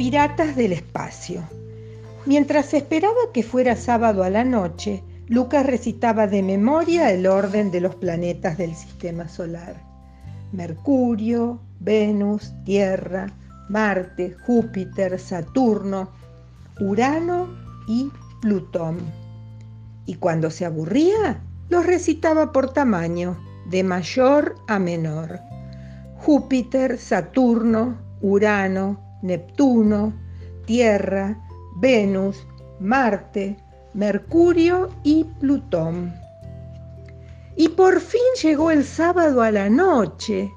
Piratas del Espacio. Mientras esperaba que fuera sábado a la noche, Lucas recitaba de memoria el orden de los planetas del sistema solar. Mercurio, Venus, Tierra, Marte, Júpiter, Saturno, Urano y Plutón. Y cuando se aburría, los recitaba por tamaño, de mayor a menor. Júpiter, Saturno, Urano, Neptuno, Tierra, Venus, Marte, Mercurio y Plutón. Y por fin llegó el sábado a la noche.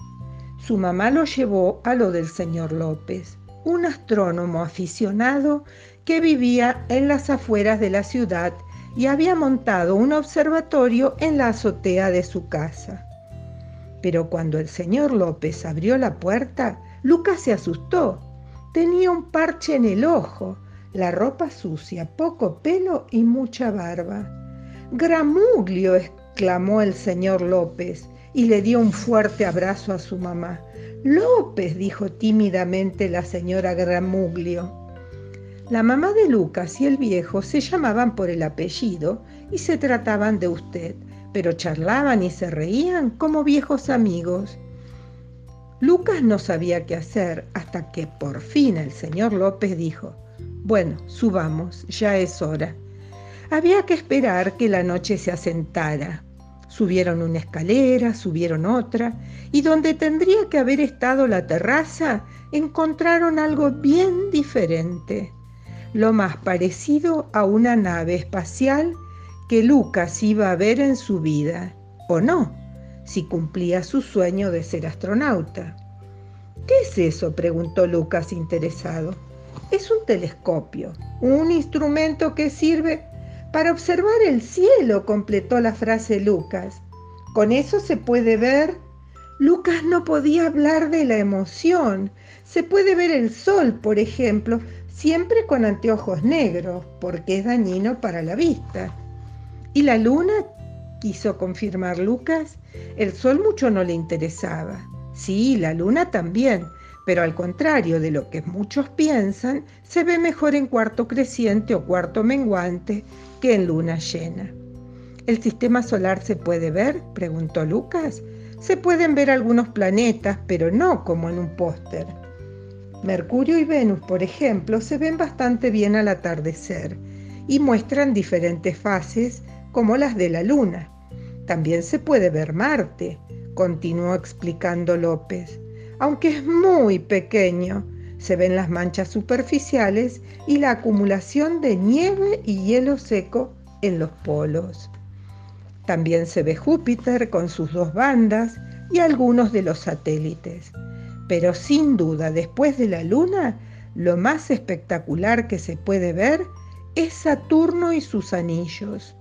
Su mamá lo llevó a lo del señor López, un astrónomo aficionado que vivía en las afueras de la ciudad y había montado un observatorio en la azotea de su casa. Pero cuando el señor López abrió la puerta, Lucas se asustó Tenía un parche en el ojo, la ropa sucia, poco pelo y mucha barba. Gramuglio, exclamó el señor López y le dio un fuerte abrazo a su mamá. López, dijo tímidamente la señora Gramuglio. La mamá de Lucas y el viejo se llamaban por el apellido y se trataban de usted, pero charlaban y se reían como viejos amigos. Lucas no sabía qué hacer hasta que por fin el señor López dijo, bueno, subamos, ya es hora. Había que esperar que la noche se asentara. Subieron una escalera, subieron otra, y donde tendría que haber estado la terraza, encontraron algo bien diferente, lo más parecido a una nave espacial que Lucas iba a ver en su vida, ¿o no? Si cumplía su sueño de ser astronauta. ¿Qué es eso? preguntó Lucas interesado. Es un telescopio, un instrumento que sirve para observar el cielo, completó la frase Lucas. Con eso se puede ver... Lucas no podía hablar de la emoción. Se puede ver el sol, por ejemplo, siempre con anteojos negros, porque es dañino para la vista. ¿Y la luna? Quiso confirmar Lucas. El sol mucho no le interesaba. Sí, la luna también, pero al contrario de lo que muchos piensan, se ve mejor en cuarto creciente o cuarto menguante que en luna llena. ¿El sistema solar se puede ver? preguntó Lucas. Se pueden ver algunos planetas, pero no como en un póster. Mercurio y Venus, por ejemplo, se ven bastante bien al atardecer y muestran diferentes fases como las de la Luna. También se puede ver Marte, continuó explicando López. Aunque es muy pequeño, se ven las manchas superficiales y la acumulación de nieve y hielo seco en los polos. También se ve Júpiter con sus dos bandas y algunos de los satélites. Pero sin duda, después de la Luna, lo más espectacular que se puede ver es Saturno y sus anillos.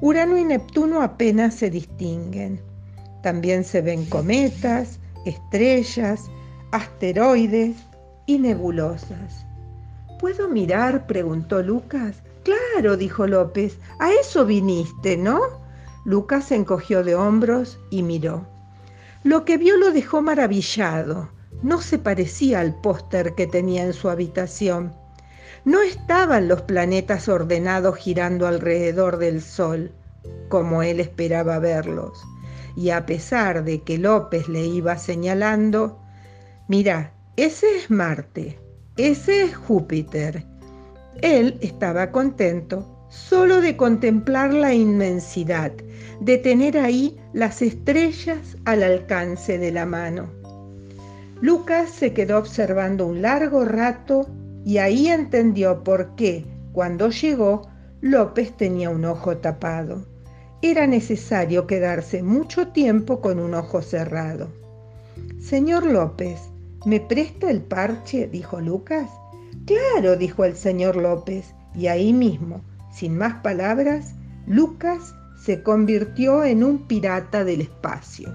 Urano y Neptuno apenas se distinguen. También se ven cometas, estrellas, asteroides y nebulosas. ¿Puedo mirar? preguntó Lucas. Claro, dijo López, a eso viniste, ¿no? Lucas se encogió de hombros y miró. Lo que vio lo dejó maravillado. No se parecía al póster que tenía en su habitación. No estaban los planetas ordenados girando alrededor del Sol, como él esperaba verlos. Y a pesar de que López le iba señalando, mira, ese es Marte, ese es Júpiter. Él estaba contento solo de contemplar la inmensidad, de tener ahí las estrellas al alcance de la mano. Lucas se quedó observando un largo rato y ahí entendió por qué, cuando llegó, López tenía un ojo tapado. Era necesario quedarse mucho tiempo con un ojo cerrado. Señor López, ¿me presta el parche? dijo Lucas. Claro, dijo el señor López, y ahí mismo, sin más palabras, Lucas se convirtió en un pirata del espacio.